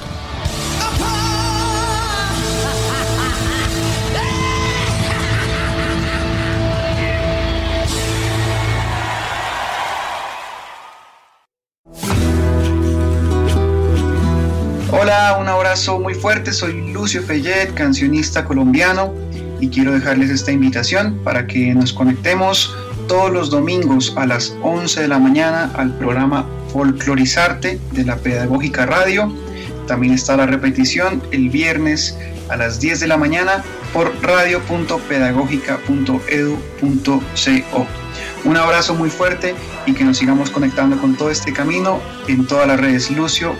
Speaker 19: Hola, un abrazo muy fuerte. Soy Lucio Fellet, cancionista colombiano, y quiero dejarles esta invitación para que nos conectemos todos los domingos a las 11 de la mañana al programa Folclorizarte de la Pedagógica Radio. También está la repetición el viernes a las 10 de la mañana por radio.pedagógica.edu.co. Un abrazo muy fuerte y que nos sigamos conectando con todo este camino en todas las redes Lucio,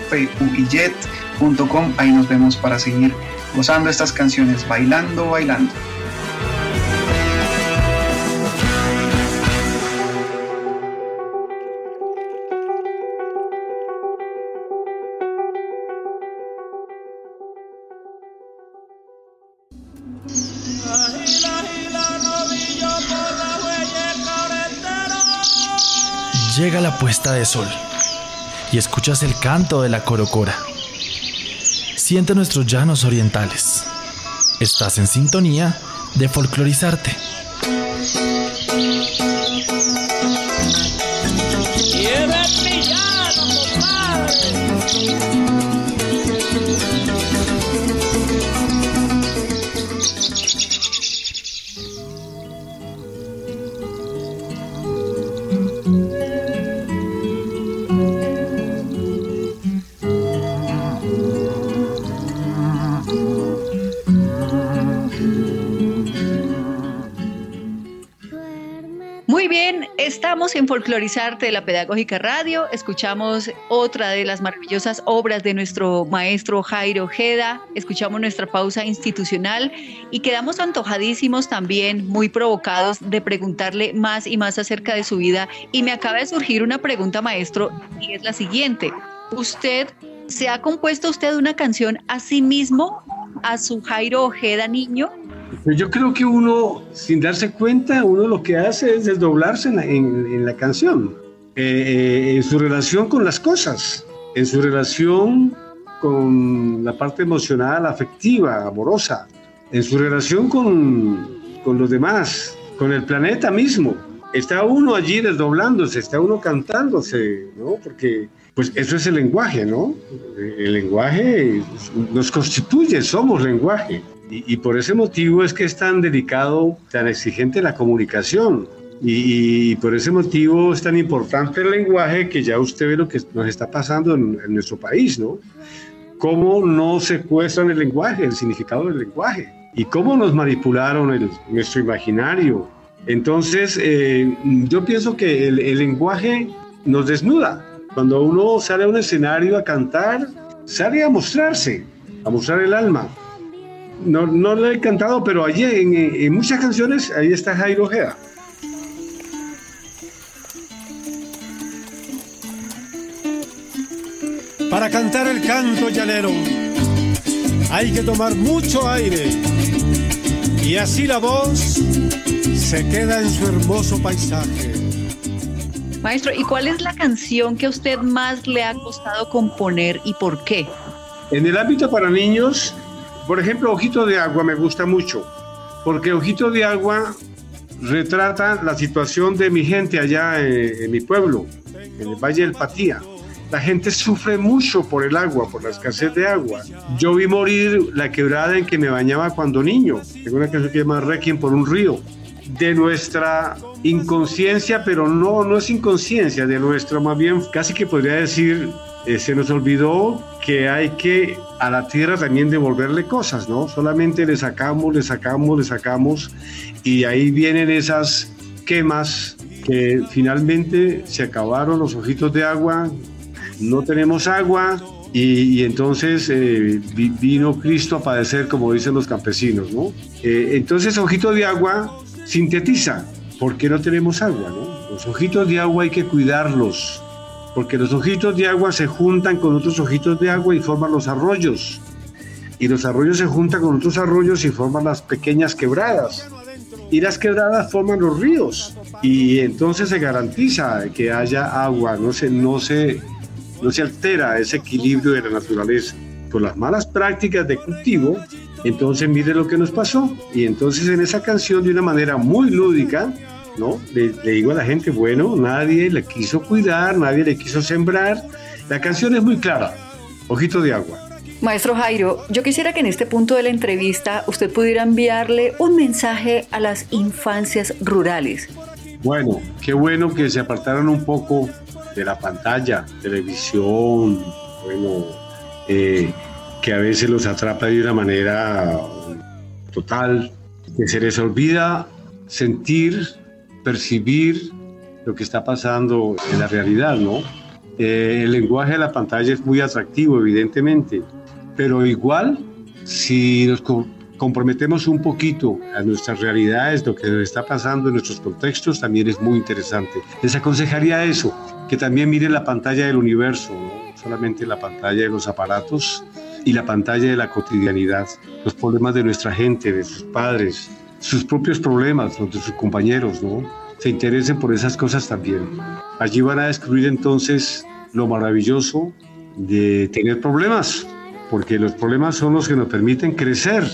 Speaker 19: Ahí nos vemos para seguir gozando estas canciones, bailando, bailando.
Speaker 2: La puesta de sol y escuchas el canto de la corocora. Siente nuestros llanos orientales. Estás en sintonía de folclorizarte.
Speaker 1: Estamos en Folclorizarte de la Pedagógica Radio, escuchamos otra de las maravillosas obras de nuestro maestro Jairo Ojeda, escuchamos nuestra pausa institucional y quedamos antojadísimos también, muy provocados de preguntarle más y más acerca de su vida. Y me acaba de surgir una pregunta, maestro, y es la siguiente. ¿Usted se ha compuesto usted una canción a sí mismo, a su Jairo Ojeda niño?
Speaker 7: Pues yo creo que uno, sin darse cuenta, uno lo que hace es desdoblarse en la, canción, eh, eh, en su relación con las cosas, en su relación con la parte emocional, afectiva, amorosa, en su relación con, con los demás, con el planeta mismo. Está uno allí desdoblándose, está uno cantándose, ¿no? Porque pues eso es el lenguaje, ¿no? El lenguaje nos constituye, somos lenguaje. Y, por ese motivo es que es tan delicado, tan exigente la comunicación. Y, por ese motivo es tan importante el lenguaje que ya usted ve lo que nos está pasando en, nuestro país, ¿no? Cómo nos secuestran el lenguaje, el significado del lenguaje. Y cómo nos manipularon el, nuestro imaginario. Entonces, eh, yo pienso que el lenguaje nos desnuda. Cuando uno sale a un escenario a cantar, sale a mostrarse, a mostrar el alma no, no le he cantado, pero allí en, muchas canciones, ahí está Jairo Ojeda.
Speaker 9: Para cantar el canto llanero hay que tomar mucho aire y así la voz se queda en su hermoso paisaje.
Speaker 1: Maestro, ¿y cuál es la canción que a usted más le ha costado componer y por qué?
Speaker 7: En el ámbito para niños, por ejemplo, Ojito de Agua me gusta mucho, porque Ojito de Agua retrata la situación de mi gente allá en, mi pueblo, en el Valle del Patía. La gente sufre mucho por el agua, por la escasez de agua. Yo vi morir la quebrada en que me bañaba cuando niño. Tengo una canción que llama Requiem por un río. De nuestra inconsciencia, pero no, no es inconsciencia, de nuestra, más bien casi que podría decir, eh, se nos olvidó que hay que a la tierra también devolverle cosas, ¿no? Solamente le sacamos, le sacamos, le sacamos y ahí vienen esas quemas que finalmente se acabaron los ojitos de agua, no tenemos agua y, entonces eh, vino Cristo a padecer como dicen los campesinos, ¿no? Eh, entonces ojitos de agua sintetiza, porque no tenemos agua. Los ojitos de agua hay que cuidarlos, porque los ojitos de agua se juntan con otros ojitos de agua y forman los arroyos. Y los arroyos se juntan con otros arroyos y forman las pequeñas quebradas. y las quebradas forman los ríos y entonces se garantiza que haya agua, no se, no se, no se altera ese equilibrio de la naturaleza. Por las malas prácticas de cultivo, entonces mire lo que nos pasó. Y entonces en esa canción de una manera muy lúdica, ¿no? Le, le digo a la gente, bueno, nadie le quiso cuidar, nadie le quiso sembrar. La canción es muy clara, ojito de agua.
Speaker 1: Maestro Jairo, yo quisiera que en este punto de la entrevista usted pudiera enviarle un mensaje a las infancias rurales.
Speaker 7: Bueno, qué bueno que se apartaron un poco de la pantalla, televisión, bueno, eh, que a veces los atrapa de una manera total, que se les olvida sentir, percibir lo que está pasando en la realidad, ¿no? Eh, el lenguaje de la pantalla es muy atractivo, evidentemente, pero igual, si nos co- comprometemos un poquito a nuestras realidades, lo que nos está pasando en nuestros contextos, también es muy interesante. Les aconsejaría eso, que también miren la pantalla del universo, no solamente la pantalla de los aparatos y la pantalla de la cotidianidad, los problemas de nuestra gente, de sus padres, sus propios problemas, los de sus compañeros, ¿no? Se interesen por esas cosas también. Allí van a descubrir entonces lo maravilloso de tener problemas, porque los problemas son los que nos permiten crecer,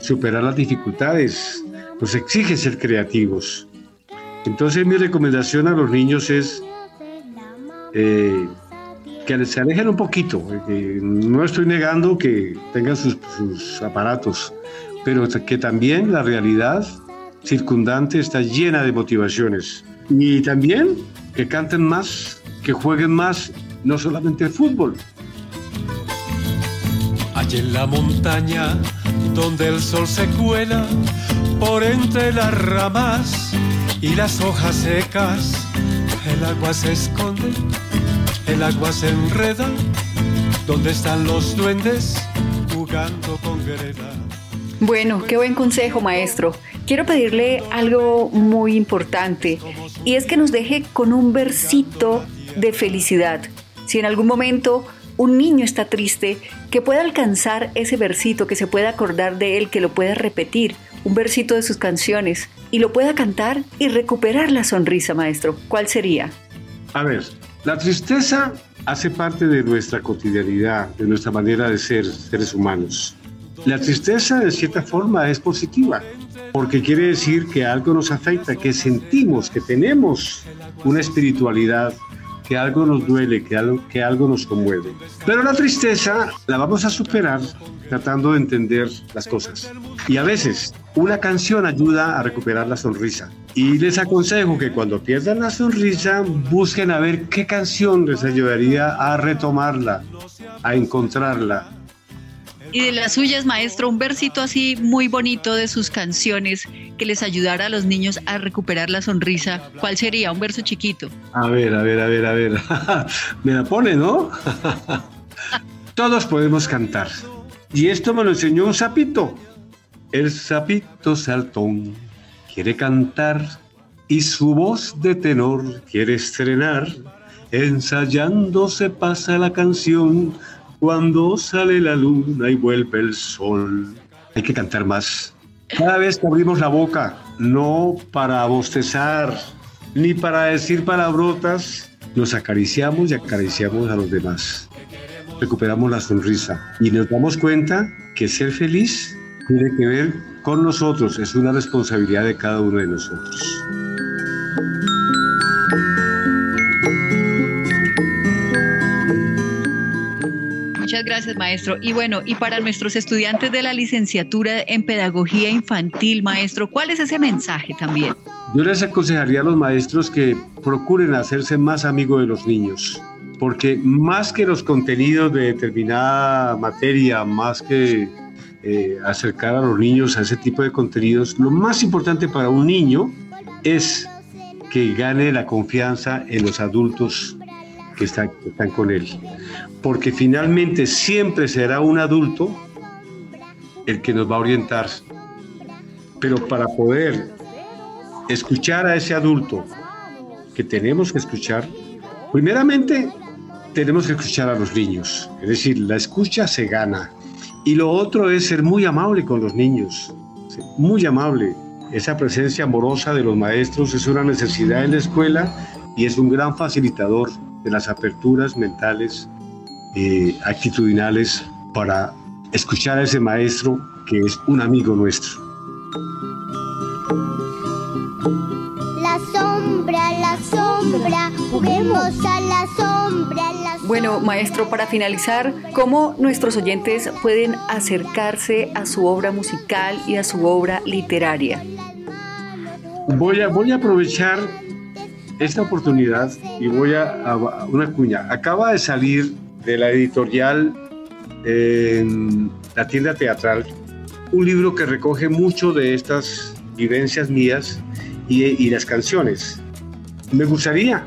Speaker 7: superar las dificultades, nos exige ser creativos. Entonces mi recomendación a los niños es eh, que se alejen un poquito. eh, no estoy negando que tengan sus, sus aparatos, pero que también la realidad circundante está llena de motivaciones. Y también que canten más, que jueguen más, no solamente el fútbol,
Speaker 9: Allí en la montaña donde el sol se cuela por entre las ramas y las hojas secas, el agua se esconde, el agua se enreda, donde están los duendes jugando con greda.
Speaker 1: Bueno, qué buen consejo, maestro. Quiero pedirle algo muy importante y es que nos deje con un versito de felicidad. Si en algún momento un niño está triste, que pueda alcanzar ese versito, que se pueda acordar de él, que lo pueda repetir, un versito de sus canciones y lo pueda cantar y recuperar la sonrisa, maestro. ¿Cuál sería?
Speaker 7: A ver, la tristeza hace parte de nuestra cotidianidad, de nuestra manera de ser seres humanos. La tristeza, de cierta forma, es positiva, porque quiere decir que algo nos afecta, que sentimos, que tenemos una espiritualidad, que algo nos duele, que algo, que algo nos conmueve. Pero la tristeza la vamos a superar tratando de entender las cosas. Y a veces una canción ayuda a recuperar la sonrisa. Y les aconsejo que cuando pierdan la sonrisa busquen a ver qué canción les ayudaría a retomarla, a encontrarla,
Speaker 20: Y de las suyas, maestro, un versito así muy bonito de sus canciones que les ayudara a los niños a recuperar la sonrisa. ¿Cuál sería? Un verso chiquito.
Speaker 7: A ver, a ver, a ver, a ver. me la pone, ¿no? Todos podemos cantar. Y esto me lo enseñó un sapito. El sapito saltón quiere cantar y su voz de tenor quiere estrenar. Ensayando se pasa la canción cuando sale la luna y vuelve el sol. Hay que cantar más. Cada vez que abrimos la boca, no para bostezar, ni para decir palabrotas, nos acariciamos y acariciamos a los demás. Recuperamos la sonrisa y nos damos cuenta que ser feliz tiene que ver con nosotros, es una responsabilidad de cada uno de nosotros.
Speaker 20: Muchas gracias, maestro. Y bueno, y para nuestros estudiantes de la licenciatura en Pedagogía Infantil, maestro, ¿cuál es ese mensaje también?
Speaker 7: Yo les aconsejaría a los maestros que procuren hacerse más amigos de los niños, porque más que los contenidos de determinada materia, más que eh, acercar a los niños a ese tipo de contenidos, lo más importante para un niño es que gane la confianza en los adultos que están, que están con él. Porque finalmente siempre será un adulto el que nos va a orientar. Pero para poder escuchar a ese adulto que tenemos que escuchar, primeramente tenemos que escuchar a los niños. Es decir, la escucha se gana. Y lo otro es ser muy amable con los niños. Muy amable. esa presencia amorosa de los maestros es una necesidad en la escuela y es un gran facilitador de las aperturas mentales, eh, actitudinales para escuchar a ese maestro que es un amigo nuestro.
Speaker 5: Sombra, la sombra, juguemos a la sombra, la
Speaker 1: Bueno, maestro, para finalizar, ¿cómo nuestros oyentes pueden acercarse a su obra musical y a su obra literaria?
Speaker 7: Voy a, voy a aprovechar esta oportunidad y voy a, a una cuña. Acaba de salir de la editorial en la tienda teatral un libro que recoge mucho de estas vivencias mías y, y las canciones. Me gustaría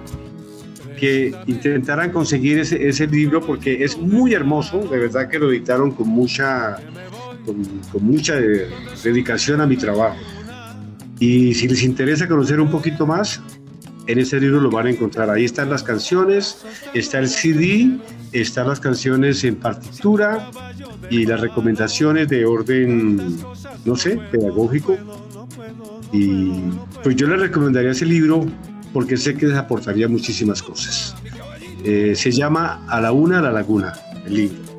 Speaker 7: que intentaran conseguir ese, ese, libro porque es muy hermoso, de verdad que lo editaron con mucha, con, con mucha dedicación a mi trabajo. Y si les interesa conocer un poquito más, en ese libro lo van a encontrar. Ahí están las canciones, está el CD, están las canciones en partitura y las recomendaciones de orden, no sé, pedagógico. Y pues yo les recomendaría ese libro porque sé que les aportaría muchísimas cosas. Eh, se llama A la una, a la laguna, el libro.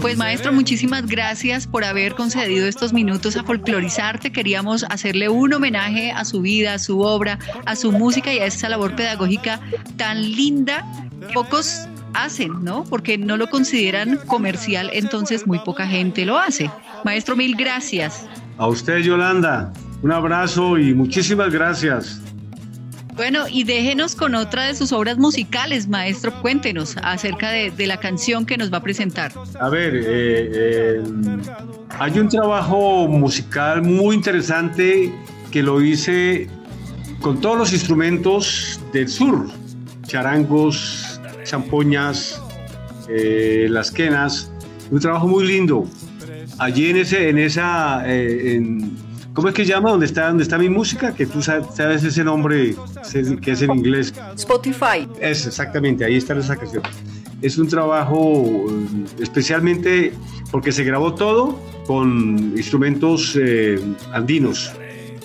Speaker 20: Pues maestro, muchísimas gracias por haber concedido estos minutos a folclorizarte. Queríamos hacerle un homenaje a su vida, a su obra, a su música y a esa labor pedagógica tan linda. Pocos hacen, ¿no? Porque no lo consideran comercial, entonces muy poca gente lo hace. Maestro, mil gracias.
Speaker 7: A usted, Yolanda, un abrazo y muchísimas gracias.
Speaker 20: Bueno, y déjenos con otra de sus obras musicales, maestro. Cuéntenos acerca de, de la canción que nos va a presentar.
Speaker 7: A ver, eh, eh, hay un trabajo musical muy interesante que lo hice con todos los instrumentos del sur, charangos, champoñas, eh, las quenas, un trabajo muy lindo. Allí en ese, en esa, eh, en, ¿cómo es que llama? ¿Dónde está, dónde está mi música? Que tú sabes, ese nombre que es en inglés.
Speaker 1: Spotify.
Speaker 7: Es exactamente, ahí está esa canción. Es un trabajo eh, especialmente porque se grabó todo con instrumentos eh, andinos,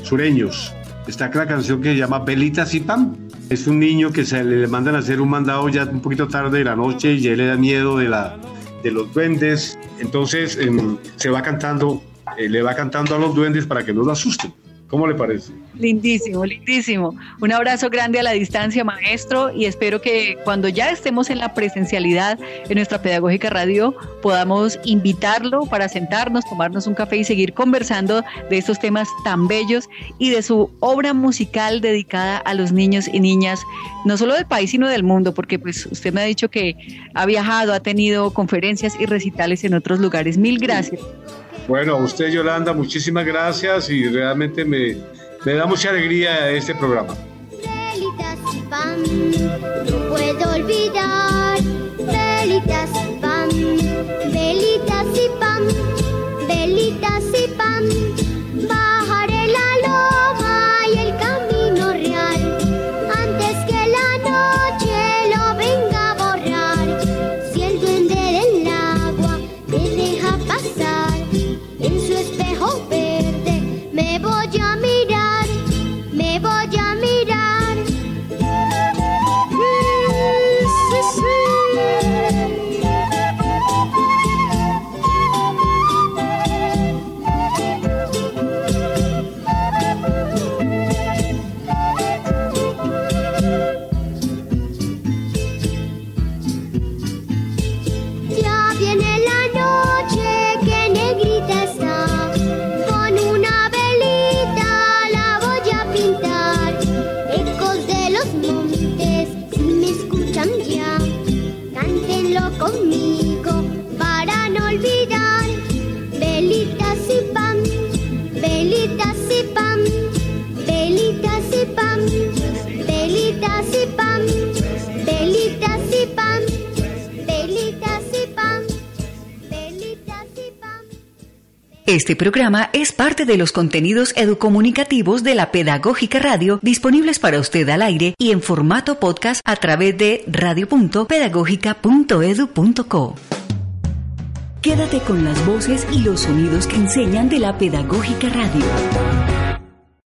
Speaker 7: sureños. Está la canción que se llama Belitas y Pam. Es un niño que se le mandan a hacer un mandado ya un poquito tarde de la noche y ya le da miedo de, la, de los duendes. Entonces eh, se va cantando, eh, le va cantando a los duendes para que no lo asusten. ¿Cómo le parece?
Speaker 20: Lindísimo, lindísimo. Un abrazo grande a la distancia, maestro, y espero que cuando ya estemos en la presencialidad en nuestra Pedagógica Radio podamos invitarlo para sentarnos, tomarnos un café y seguir conversando de estos temas tan bellos y de su obra musical dedicada a los niños y niñas, no solo del país, sino del mundo, porque pues usted me ha dicho que ha viajado, ha tenido conferencias y recitales en otros lugares. Mil gracias.
Speaker 7: Bueno, a usted, Yolanda, muchísimas gracias y realmente me, me da mucha alegría este programa.
Speaker 5: No puedo olvidar. Velitas y pan, velitas y pan, velitas y pan. Bajaré la loma y el
Speaker 1: Este programa es parte de los contenidos educomunicativos de la Pedagógica Radio disponibles para usted al aire y en formato podcast a través de radio.pedagógica.edu.co. Quédate con las voces y los sonidos que enseñan de la Pedagógica Radio.